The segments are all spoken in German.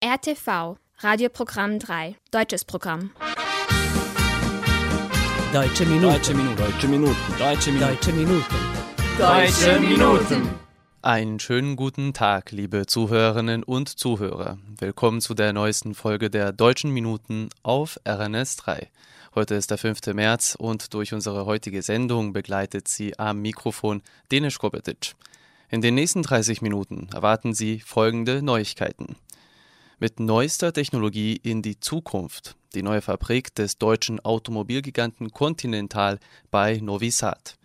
RTV, Radioprogramm 3, deutsches Programm. Deutsche Minuten. Deutsche Minuten. Deutsche Minuten. Deutsche Minuten. Deutsche Minuten. Deutsche Minuten. Einen schönen guten Tag, liebe Zuhörerinnen und Zuhörer. Willkommen zu der neuesten Folge der Deutschen Minuten auf RNS 3. Heute ist der 5. März und durch unsere heutige Sendung begleitet Sie am Mikrofon Denis Kobetic. In den nächsten 30 Minuten erwarten Sie folgende Neuigkeiten. Mit neuester Technologie in die Zukunft. Die neue Fabrik des deutschen Automobilgiganten Continental bei Novi Sad.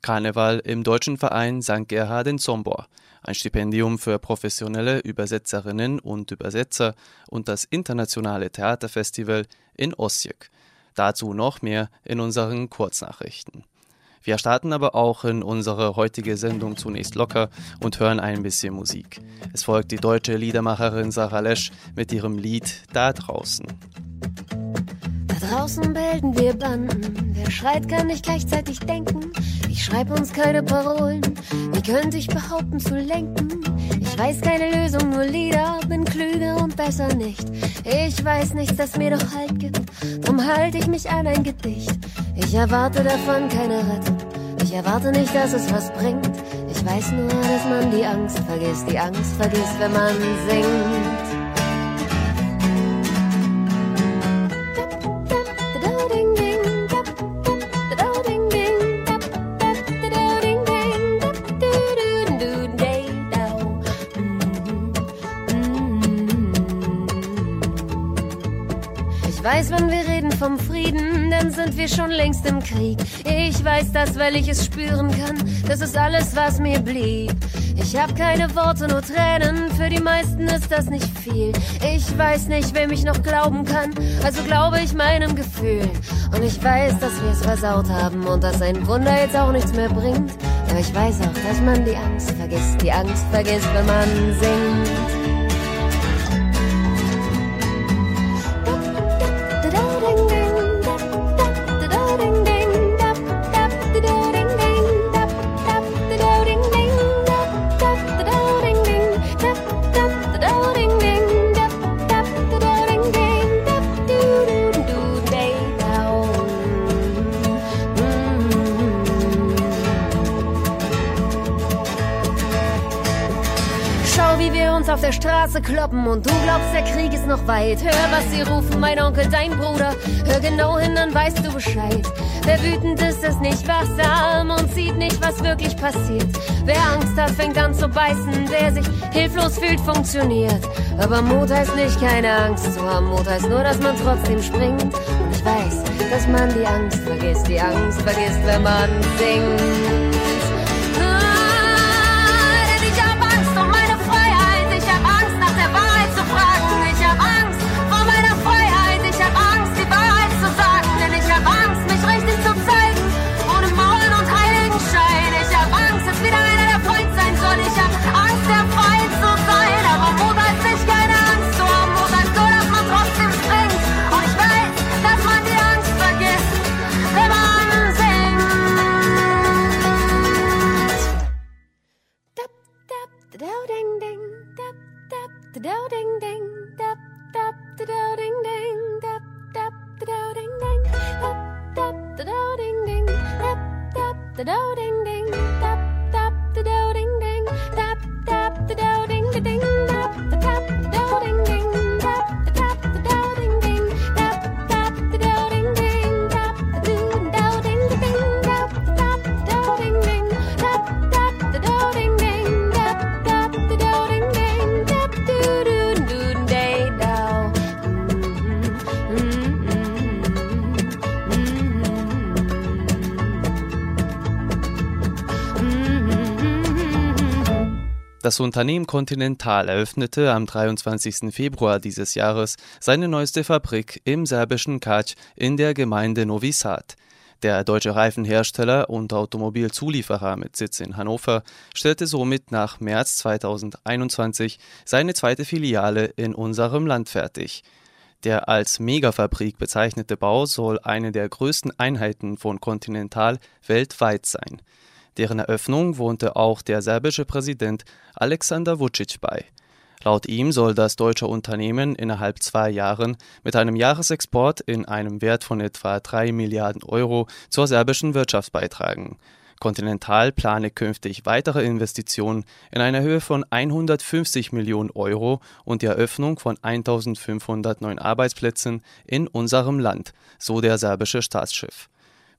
Karneval im deutschen Verein St. Gerhard in Sombor, ein Stipendium für professionelle Übersetzerinnen und Übersetzer und das internationale Theaterfestival in Osijek. Dazu noch mehr in unseren Kurznachrichten. Wir starten aber auch in unsere heutige Sendung zunächst locker und hören ein bisschen Musik. Es folgt die deutsche Liedermacherin Sarah Lesch mit ihrem Lied Da draußen. Da draußen bilden wir Banden. Wer schreit, kann nicht gleichzeitig denken. Ich schreib uns keine Parolen. Wie könnte ich behaupten zu lenken? Ich weiß keine Lösung, nur Lieder. Bin klüger und besser nicht. Ich weiß nichts, das mir doch Halt gibt. Drum halte ich mich an ein Gedicht. Ich erwarte davon keine Rettung. Ich erwarte nicht, dass es was bringt. Ich weiß nur, dass man die Angst vergisst. Die Angst vergisst, wenn man singt. Ich weiß, wenn wir dann sind wir schon längst im Krieg. Ich weiß das, weil ich es spüren kann. Das ist alles, was mir blieb. Ich hab keine Worte, nur Tränen. Für die meisten ist das nicht viel. Ich weiß nicht, wem ich noch glauben kann. Also glaube ich meinem Gefühl. Und ich weiß, dass wir es versaut haben und dass ein Wunder jetzt auch nichts mehr bringt. Aber ich weiß auch, dass man die Angst vergisst. Die Angst vergisst, wenn man singt. Straße kloppen und du glaubst, der Krieg ist noch weit. Hör, was sie rufen, mein Onkel, dein Bruder. Hör genau hin, dann weißt du Bescheid. Wer wütend ist, ist nicht wachsam und sieht nicht, was wirklich passiert. Wer Angst hat, fängt an zu beißen. Wer sich hilflos fühlt, funktioniert. Aber Mut heißt nicht, keine Angst zu haben. Mut heißt nur, dass man trotzdem springt. Und ich weiß, dass man die Angst vergisst. Die Angst vergisst, wenn man singt. da do ding ding da Das Unternehmen Continental eröffnete am 23. Februar dieses Jahres seine neueste Fabrik im serbischen Kac in der Gemeinde Novi Sad. Der deutsche Reifenhersteller und Automobilzulieferer mit Sitz in Hannover stellte somit nach März 2021 seine zweite Filiale in unserem Land fertig. Der als Megafabrik bezeichnete Bau soll eine der größten Einheiten von Continental weltweit sein. Deren Eröffnung wohnte auch der serbische Präsident Alexander Vucic bei. Laut ihm soll das deutsche Unternehmen innerhalb zwei Jahren mit einem Jahresexport in einem Wert von etwa 3 Milliarden Euro zur serbischen Wirtschaft beitragen. Continental plane künftig weitere Investitionen in einer Höhe von 150 Millionen Euro und die Eröffnung von 1500 neuen Arbeitsplätzen in unserem Land, so der serbische Staatschef.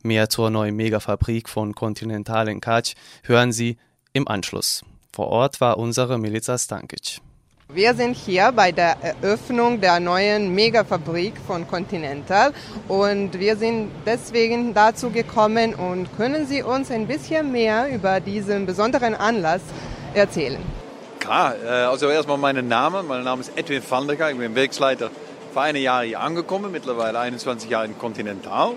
Mehr zur neuen Megafabrik von Continental in Kać hören Sie im Anschluss. Vor Ort war unsere Milica Stankic. Wir sind hier bei der Eröffnung der neuen Megafabrik von Continental und wir sind deswegen dazu gekommen und können Sie uns ein bisschen mehr über diesen besonderen Anlass erzählen? Klar, also erstmal mein Name. Mein Name ist Edwin van der. Ich bin Werksleiter vor einem Jahr hier angekommen, mittlerweile 21 Jahre in Continental.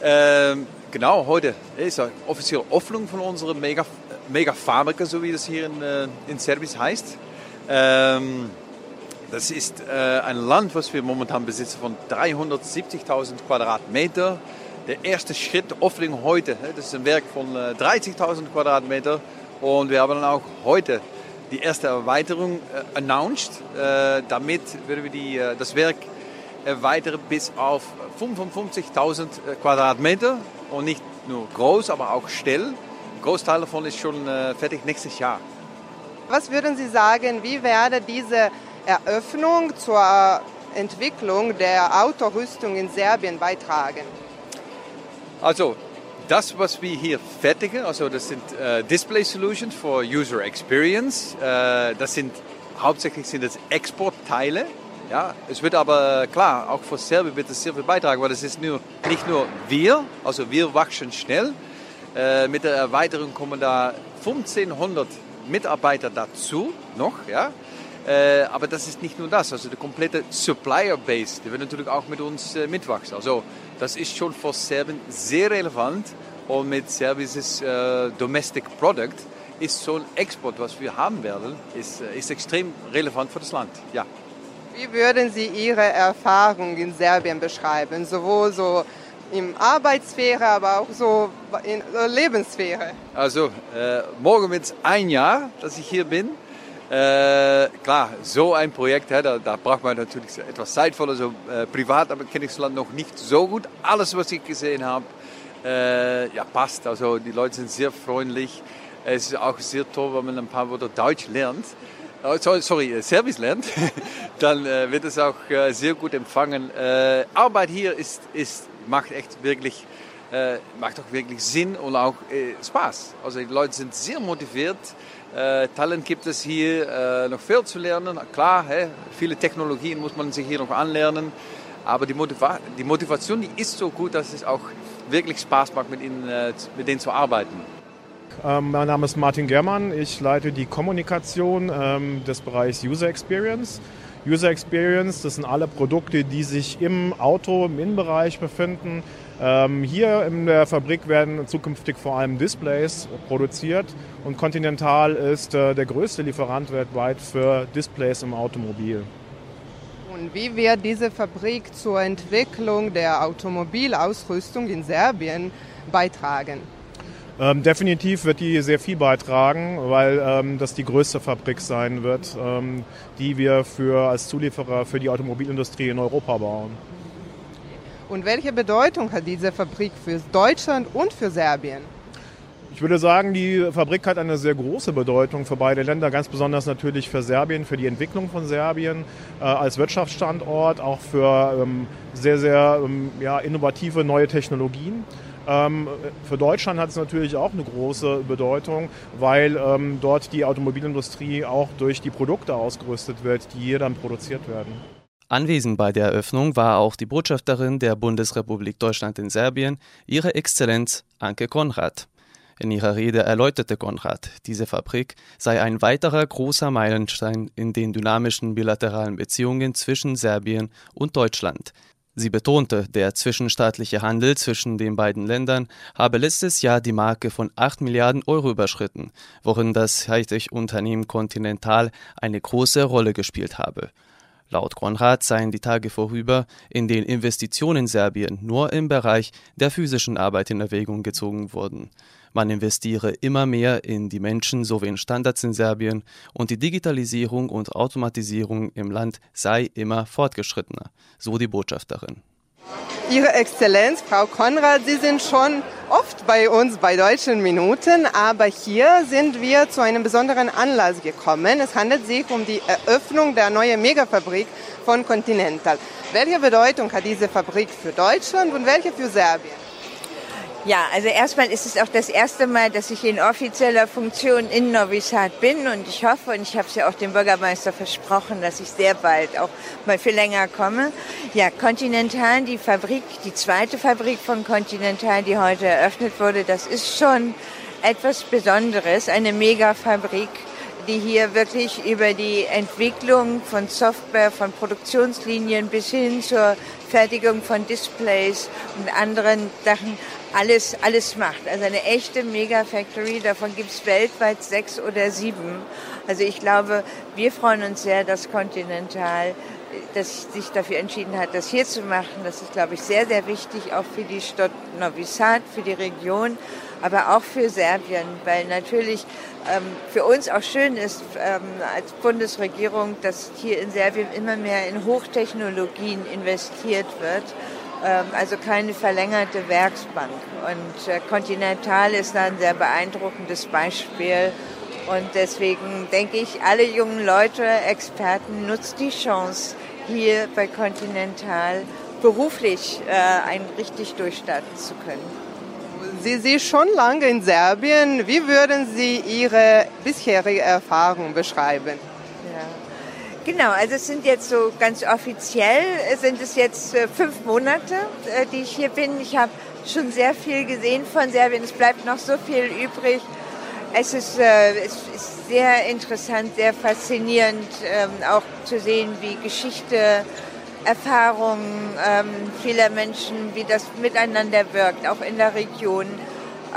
Ähm, genau, heute ist die offizielle Öffnung von unserer Mega, Megafabrika, so wie das hier in, in Serbisch heißt. Ähm, das ist äh, ein Land, was wir momentan besitzen von 370.000 Quadratmeter. Der erste Schritt, Öffnung heute, das ist ein Werk von äh, 30.000 Quadratmeter. Und wir haben dann auch heute die erste Erweiterung äh, announced. damit werden wir die, das Werk erweitern bis auf 55.000 Quadratmeter. Und nicht nur groß, aber auch still. Ein Großteil davon ist schon fertig nächstes Jahr. Was würden Sie sagen, wie werde diese Eröffnung zur Entwicklung der Autorüstung in Serbien beitragen? Also, das, was wir hier fertigen, also das sind äh, Display Solutions for User Experience. Äh, das sind hauptsächlich sind das Exportteile. Ja, es wird aber klar, auch für Serbien wird es sehr viel beitragen, weil das ist nur, nicht nur wir, also wir wachsen schnell. Äh, mit der Erweiterung kommen da 1500 Mitarbeiter dazu noch, ja. Äh, aber das ist nicht nur das, also der komplette Supplier Base, der wird natürlich auch mit uns äh, mitwachsen. Also das ist schon für Serbien sehr relevant und mit Services äh, Domestic Product ist so ein Export, was wir haben werden, ist, äh, ist extrem relevant für das Land, ja. Wie würden Sie Ihre Erfahrung in Serbien beschreiben, sowohl so in Arbeitssphäre, aber auch so in der Lebenssphäre. Also äh, morgen wird es ein Jahr, dass ich hier bin. Äh, klar, so ein Projekt, hè, da, da, braucht man natürlich etwas Zeit für. Also äh, privat aber kenne ich das Land noch nicht so gut. Alles, was ich gesehen habe, äh, ja, passt. Also die Leute sind sehr freundlich. Es ist auch sehr toll, wenn man ein paar Worte Deutsch lernt. Oh, sorry, äh, Serbisch lernt, dann äh, wird es auch äh, sehr gut empfangen. Arbeit hier ist, ist macht echt wirklich, macht auch wirklich Sinn und auch Spaß. Also die Leute sind sehr motiviert. Talent gibt es hier noch viel zu lernen. Klar, viele Technologien muss man sich hier noch anlernen. Aber die, Motiva die Motivation die ist so gut, dass es auch wirklich Spaß macht, mit, ihnen, mit denen zu arbeiten. Ähm, mein Name ist Martin Germann. Ich leite die Kommunikation ähm, des Bereichs User Experience. User Experience, das sind alle Produkte, die sich im Auto, im Innenbereich befinden. Ähm, hier in der Fabrik werden zukünftig vor allem Displays produziert und Continental ist äh, der größte Lieferant weltweit für Displays im Automobil. Und wie wird diese Fabrik zur Entwicklung der Automobilausrüstung in Serbien beitragen? Ähm, definitiv wird die sehr viel beitragen, weil ähm, das die größte Fabrik sein wird, ähm, die wir für, als Zulieferer für die Automobilindustrie in Europa bauen. Und welche Bedeutung hat diese Fabrik für Deutschland und für Serbien? Ich würde sagen, die Fabrik hat eine sehr große Bedeutung für beide Länder, ganz besonders natürlich für Serbien, für die Entwicklung von Serbien äh, als Wirtschaftsstandort, auch für ähm, sehr, sehr ähm, ja, innovative neue Technologien. Ähm, für Deutschland hat es natürlich auch eine große Bedeutung, weil ähm, dort die Automobilindustrie auch durch die Produkte ausgerüstet wird, die hier dann produziert werden. Anwesend bei der Eröffnung war auch die Botschafterin der Bundesrepublik Deutschland in Serbien, ihre Exzellenz Anke Konrad. In ihrer Rede erläuterte Konrad, diese Fabrik sei ein weiterer großer Meilenstein in den dynamischen bilateralen Beziehungen zwischen Serbien und Deutschland, Sie betonte, der zwischenstaatliche Handel zwischen den beiden Ländern habe letztes Jahr die Marke von 8 Milliarden Euro überschritten, worin das Hightech-Unternehmen Continental eine große Rolle gespielt habe. Laut Konrad seien die Tage vorüber, in denen Investitionen in Serbien nur im Bereich der physischen Arbeit in Erwägung gezogen wurden. Man investiere immer mehr in die Menschen sowie in Standards in Serbien und die Digitalisierung und Automatisierung im Land sei immer fortgeschrittener, so die Botschafterin. Ihre Exzellenz, Frau Konrad, Sie sind schon oft bei uns bei Deutschen Minuten, aber hier sind wir zu einem besonderen Anlass gekommen. Es handelt sich um die Eröffnung der neuen Megafabrik von Continental. Welche Bedeutung hat diese Fabrik für Deutschland und welche für Serbien? Ja, also erstmal ist es auch das erste Mal, dass ich in offizieller Funktion in Novi Sad bin und ich hoffe, und ich habe es ja auch dem Bürgermeister versprochen, dass ich sehr bald auch mal für länger komme. Ja, Continental, die Fabrik, die zweite Fabrik von Continental, die heute eröffnet wurde, das ist schon etwas Besonderes, eine Megafabrik die hier wirklich über die Entwicklung von Software, von Produktionslinien bis hin zur Fertigung von Displays und anderen Sachen alles, alles macht. Also eine echte Mega-Factory, davon gibt es weltweit sechs oder sieben. Also ich glaube, wir freuen uns sehr, dass Continental dass sich dafür entschieden hat, das hier zu machen. Das ist, glaube ich, sehr, sehr wichtig, auch für die Stadt Novi Sad, für die Region, aber auch für Serbien, weil natürlich ähm, für uns auch schön ist ähm, als Bundesregierung, dass hier in Serbien immer mehr in Hochtechnologien investiert wird. Ähm, also keine verlängerte Werksbank. Und äh, Continental ist da ein sehr beeindruckendes Beispiel. Und deswegen denke ich, alle jungen Leute, Experten, nutzt die Chance, hier bei Continental beruflich äh, ein richtig durchstarten zu können. Sie sind schon lange in Serbien. Wie würden Sie Ihre bisherige Erfahrung beschreiben? Genau, also es sind jetzt so ganz offiziell, sind es jetzt äh, fünf Monate, äh, die ich hier bin. Ich habe schon sehr viel gesehen von Serbien. Es bleibt noch so viel übrig. Es ist, äh, es ist sehr interessant, sehr faszinierend, ähm, auch zu sehen, wie Geschichte Erfahrungen ähm, vieler Menschen, wie das miteinander wirkt, auch in der Region.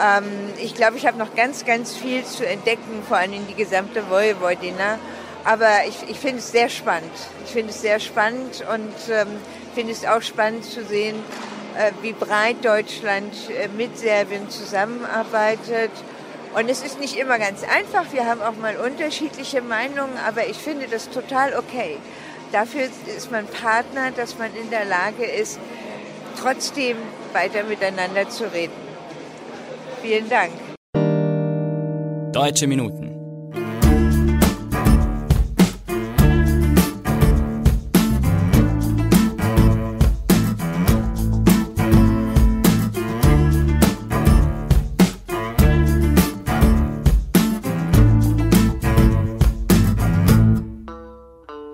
Ähm, ich glaube, ich habe noch ganz, ganz viel zu entdecken, vor allem die gesamte Vojvodina. Aber ich, ich finde es sehr spannend. Ich finde es sehr spannend und ähm, finde es auch spannend zu sehen, äh, wie breit Deutschland äh, mit Serbien zusammenarbeitet. Und es ist nicht immer ganz einfach. Wir haben auch mal unterschiedliche Meinungen, aber ich finde das total okay. Dafür ist man Partner, dass man in der Lage ist, trotzdem weiter miteinander zu reden. Vielen Dank. Deutsche Minuten.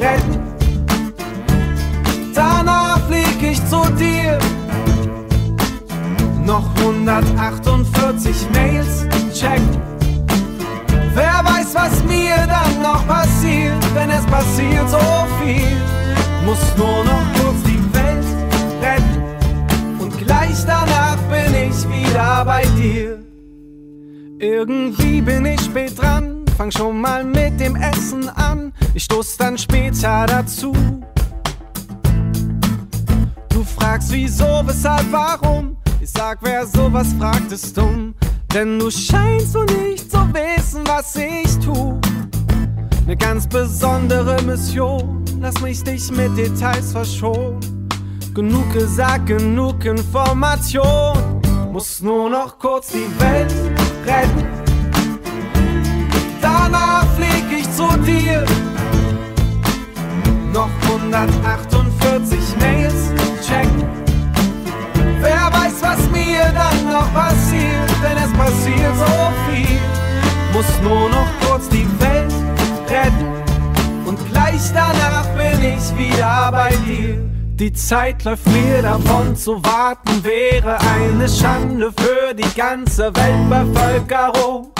retten. Danach flieg ich zu dir. Noch 148 Mails checken. Wer weiß, was mir dann noch passiert, wenn es passiert so viel. Muss nur noch kurz die Welt retten. Und gleich danach bin ich wieder bei dir. Irgendwie bin ich spät dran fang schon mal mit dem Essen an, ich stoß dann später dazu. Du fragst wieso, weshalb, warum? Ich sag, wer sowas fragt, ist dumm. Denn du scheinst so nicht zu wissen, was ich tu. Ne ganz besondere Mission, lass mich dich mit Details verschonen. Genug gesagt, genug Information. Muss nur noch kurz die Welt retten danach flieg ich zu dir. Noch 148 Mails checken. Wer weiß, was mir dann noch passiert, denn es passiert so viel. Muss nur noch kurz die Welt retten. Und gleich danach bin ich wieder bei dir. Die Zeit läuft mir davon, zu warten wäre eine Schande für die ganze Weltbevölkerung.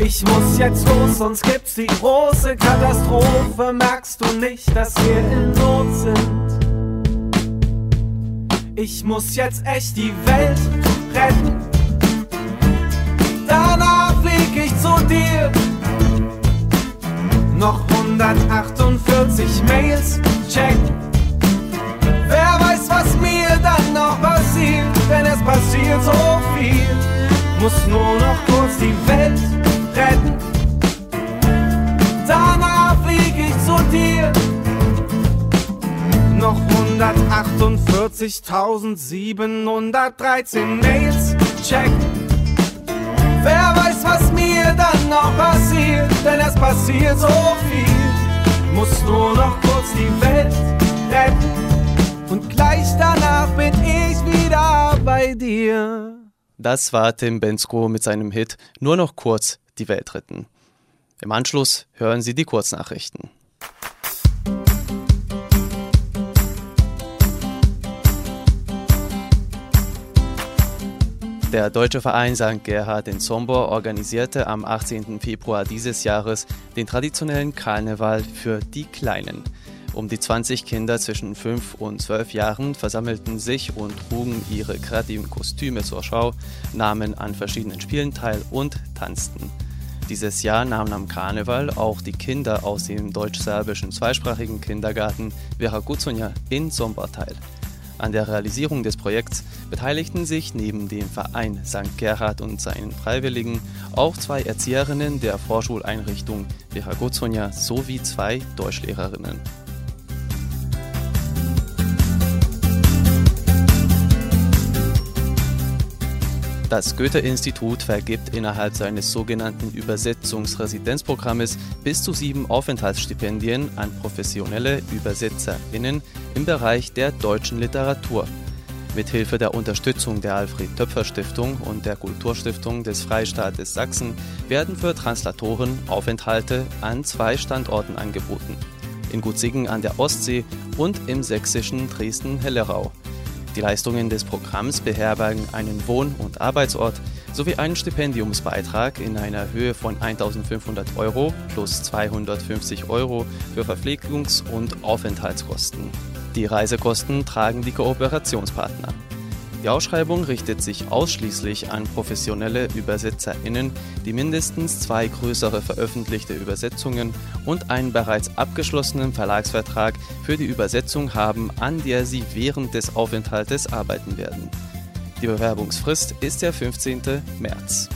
Ich muss jetzt los, sonst gibt's die große Katastrophe. Merkst du nicht, dass wir in Not sind? Ich muss jetzt echt die Welt retten. Danach flieg ich zu dir. Noch 148 Mails check. Wer weiß, was mir dann noch passiert, denn es passiert so viel. Muss nur noch kurz die Welt retten. Danach flieg ich zu dir. Noch 148.713 Mails check. Wer weiß, was mir dann noch passiert, denn es passiert so viel. Muss nur noch kurz die Welt retten. Und gleich danach bin ich wieder bei dir. Das war Tim Bensko mit seinem Hit Nur noch kurz die Welt retten. Im Anschluss hören Sie die Kurznachrichten. Der deutsche Verein St. Gerhard in Sombor organisierte am 18. Februar dieses Jahres den traditionellen Karneval für die Kleinen. Um die 20 Kinder zwischen 5 und 12 Jahren versammelten sich und trugen ihre kreativen Kostüme zur Schau, nahmen an verschiedenen Spielen teil und tanzten. Dieses Jahr nahmen am Karneval auch die Kinder aus dem deutsch-serbischen zweisprachigen Kindergarten Vera Gucunja in Sombor teil. An der Realisierung des Projekts beteiligten sich neben dem Verein St. Gerhard und seinen Freiwilligen auch zwei Erzieherinnen der Vorschuleinrichtung Vera Gucunja sowie zwei Deutschlehrerinnen. Das Goethe-Institut vergibt innerhalb seines sogenannten Übersetzungsresidenzprogrammes bis zu sieben Aufenthaltsstipendien an professionelle ÜbersetzerInnen im Bereich der deutschen Literatur. Mithilfe der Unterstützung der Alfred-Töpfer-Stiftung und der Kulturstiftung des Freistaates Sachsen werden für Translatoren Aufenthalte an zwei Standorten angeboten. In Gutzingen an der Ostsee und im sächsischen Dresden-Hellerau. Die Leistungen des Programms beherbergen einen Wohn- und Arbeitsort sowie einen Stipendiumsbeitrag in einer Höhe von 1500 Euro plus 250 Euro für Verpflegungs- und Aufenthaltskosten. Die Reisekosten tragen die Kooperationspartner. Die Ausschreibung richtet sich ausschließlich an professionelle ÜbersetzerInnen, die mindestens zwei größere veröffentlichte Übersetzungen und einen bereits abgeschlossenen Verlagsvertrag für die Übersetzung haben, an der sie während des Aufenthaltes arbeiten werden. Die Bewerbungsfrist ist der 15. März.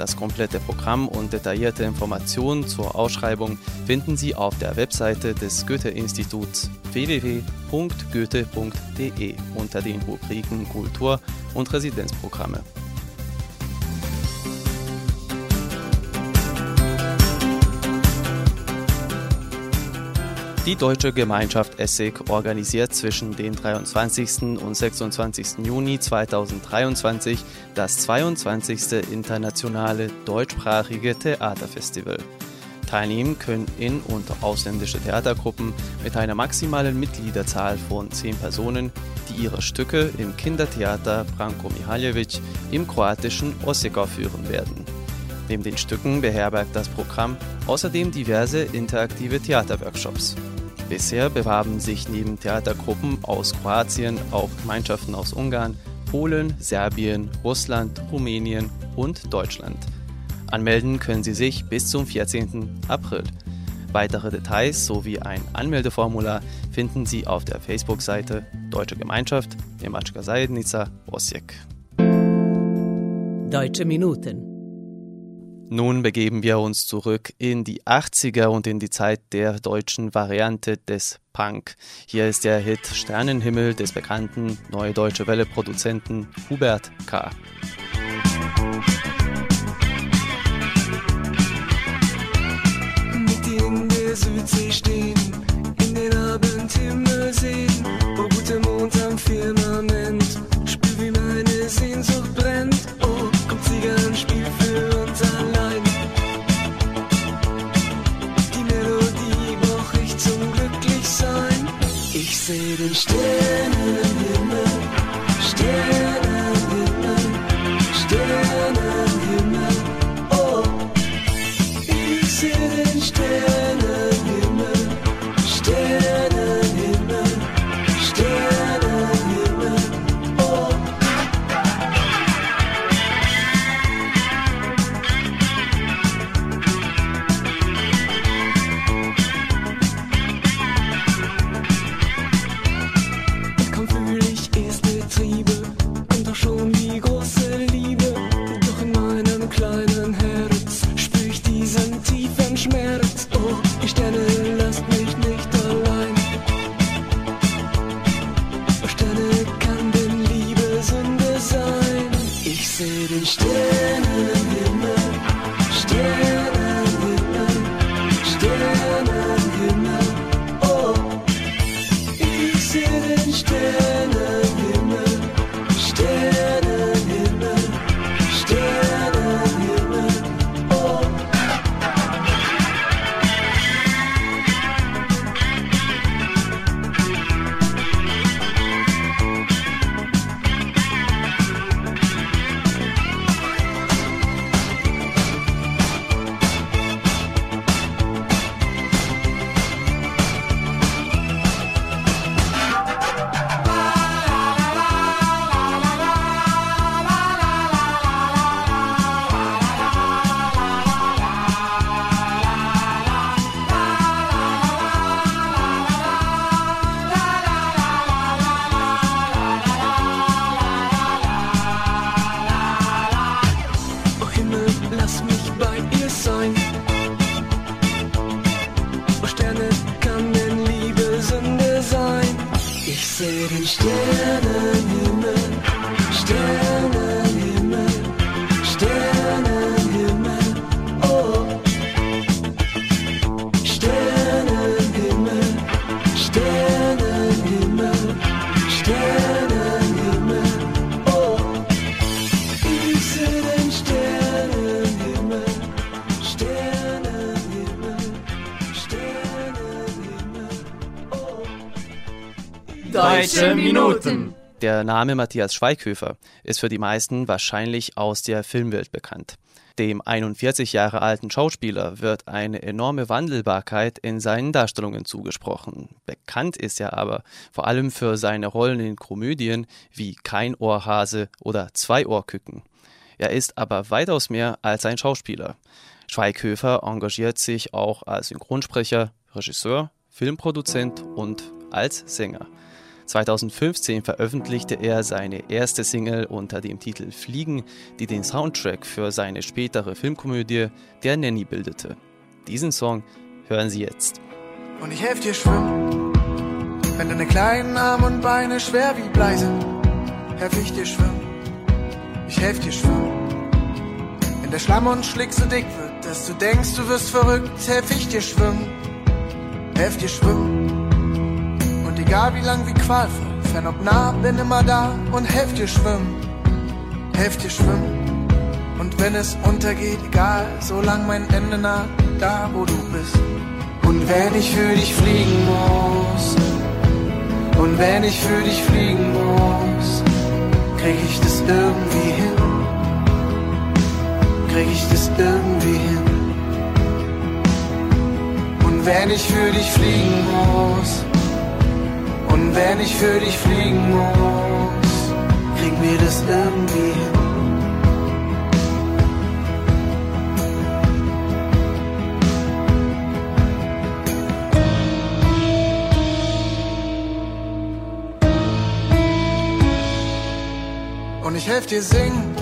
Das komplette Programm und detaillierte Informationen zur Ausschreibung finden Sie auf der Webseite des Goethe-Instituts www.goethe.de unter den Rubriken Kultur und Residenzprogramme. Die Deutsche Gemeinschaft Essig organisiert zwischen den 23. und 26. Juni 2023 das 22. internationale deutschsprachige Theaterfestival. Teilnehmen können in- und ausländische Theatergruppen mit einer maximalen Mitgliederzahl von 10 Personen, die ihre Stücke im Kindertheater Branko Mihaljevic im kroatischen Osijek führen werden. Neben den Stücken beherbergt das Programm außerdem diverse interaktive Theaterworkshops. Bisher bewarben sich neben Theatergruppen aus Kroatien auch Gemeinschaften aus Ungarn, Polen, Serbien, Russland, Rumänien und Deutschland. Anmelden können Sie sich bis zum 14. April. Weitere Details sowie ein Anmeldeformular finden Sie auf der Facebook-Seite Deutsche Gemeinschaft Nemačka Zajednica Osijek. Deutsche Minuten. Nun begeben wir uns zurück in die 80er und in die Zeit der deutschen Variante des Punk. Hier ist der Hit Sternenhimmel des bekannten Neue Deutsche Welle-Produzenten Hubert K. Mit dir in der Südsee stehen, in den Abendhimmel sehen, Ich Der Name Matthias Schweighöfer ist für die meisten wahrscheinlich aus der Filmwelt bekannt. Dem 41 Jahre alten Schauspieler wird eine enorme Wandelbarkeit in seinen Darstellungen zugesprochen. Bekannt ist er aber vor allem für seine Rollen in Komödien wie Kein Ohrhase oder Zwei Ohrküken. Er ist aber weitaus mehr als ein Schauspieler. Schweighöfer engagiert sich auch als Synchronsprecher, Regisseur, Filmproduzent und als Sänger. 2015 veröffentlichte er seine erste Single unter dem Titel Fliegen, die den Soundtrack für seine spätere Filmkomödie Der Nanny bildete. Diesen Song hören Sie jetzt. Und ich helf dir schwimmen. Wenn deine kleinen Arme und Beine schwer wie Blei sind, helf ich dir schwimmen. Ich helf dir schwimmen. Wenn der Schlamm und Schlick so dick wird, dass du denkst, du wirst verrückt, helf ich dir schwimmen. Helf dir schwimmen. Egal wie lang, wie qualvoll, fern ob nah, bin immer da und helf dir schwimmen. Helf dir schwimmen. Und wenn es untergeht, egal, solang mein Ende nah, da wo du bist. Und wenn ich für dich fliegen muss, und wenn ich für dich fliegen muss, krieg ich das irgendwie hin. Krieg ich das irgendwie hin. Und wenn ich für dich fliegen muss, und wenn ich für dich fliegen muss, kriegen wir das irgendwie hin. Und ich helf dir singen,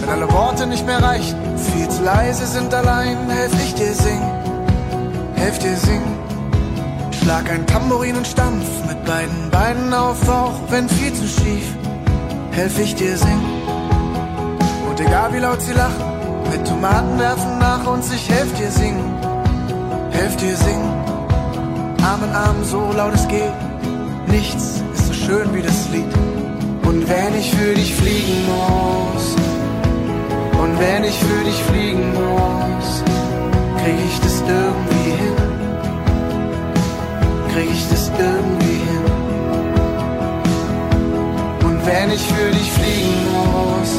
wenn alle Worte nicht mehr reichen, viel zu leise sind allein, helf ich dir singen, helf dir singen. Schlag ein Tambourin und stampf mit beiden Beinen auf, auch wenn viel zu schief, helf ich dir singen. Und egal wie laut sie lachen, mit Tomaten werfen nach uns, ich helf dir singen, helf dir singen. Arm in Arm, so laut es geht, nichts ist so schön wie das Lied. Und wenn ich für dich fliegen muss, und wenn ich für dich fliegen muss, krieg ich das irgendwie hin krieg ich das irgendwie hin. Und wenn ich für dich fliegen muss,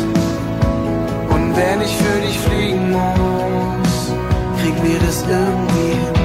und wenn ich für dich fliegen muss, krieg mir das irgendwie hin.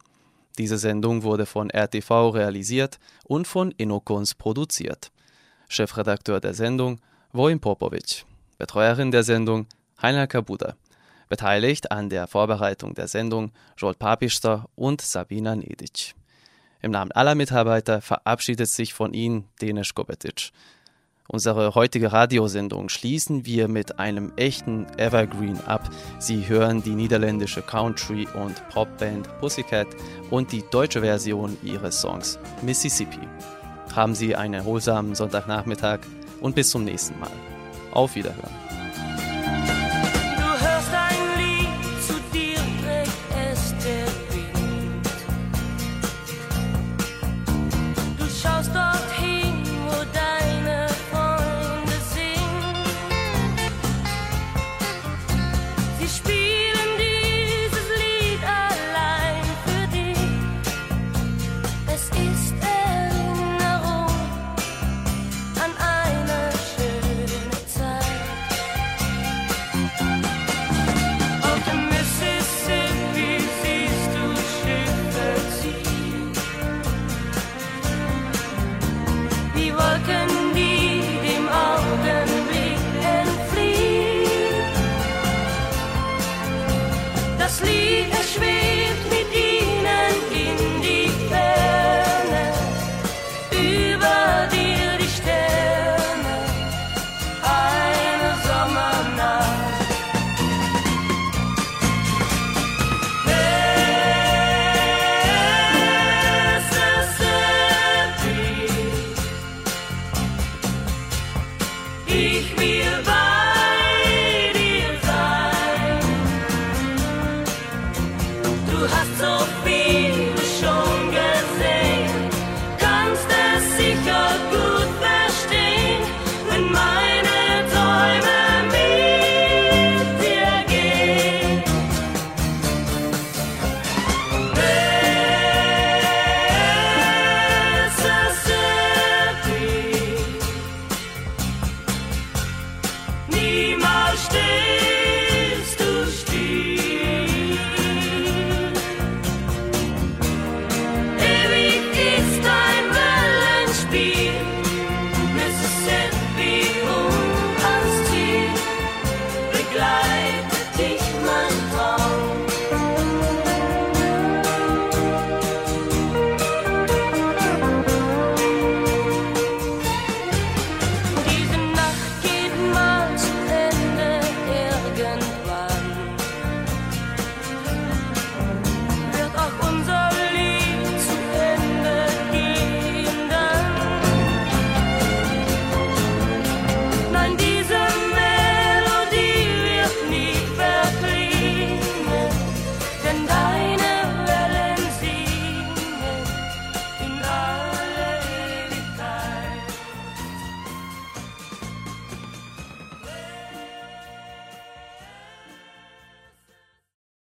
Diese Sendung wurde von RTV realisiert und von Inokons produziert. Chefredakteur der Sendung Vojin Popovic. Betreuerin der Sendung Heiner Kabuda. Beteiligt an der Vorbereitung der Sendung Joel Papister und Sabina Nedic. Im Namen aller Mitarbeiter verabschiedet sich von Ihnen Denis Kobetic. Unsere heutige Radiosendung schließen wir mit einem echten Evergreen ab. Sie hören die niederländische Country- und Popband Pussycat und die deutsche Version ihres Songs Mississippi. Haben Sie einen erholsamen Sonntagnachmittag und bis zum nächsten Mal. Auf Wiederhören.